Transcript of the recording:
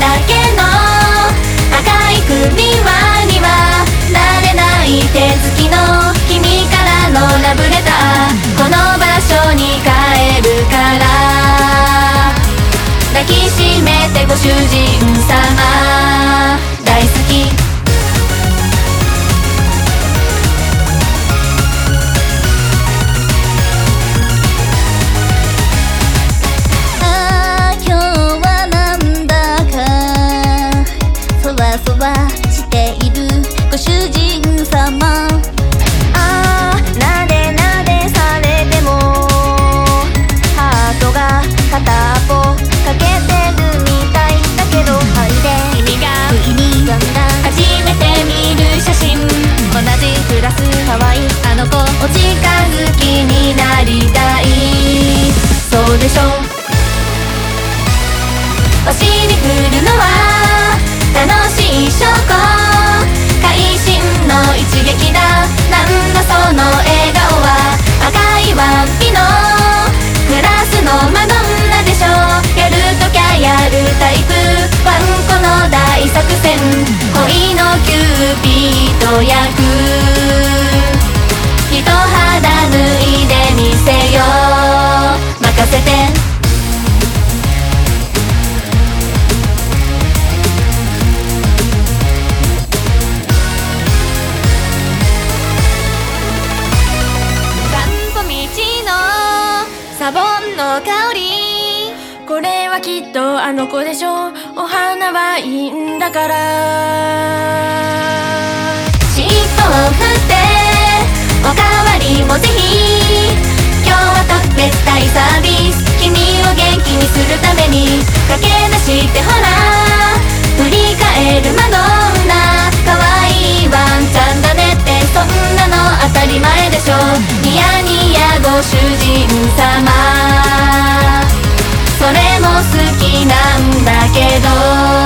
だけの赤い首ンの香り。これはきっとあの子でしょお花はいいんだから。尻尾を振っておかわりもぜひ。今日は特別大サービス。君を元気にするために駆け出してほら。振り返る孫な可愛いワンちゃんだねって。そんなの当たり前でしょ。ニヤニヤご主人様。好きなんだけど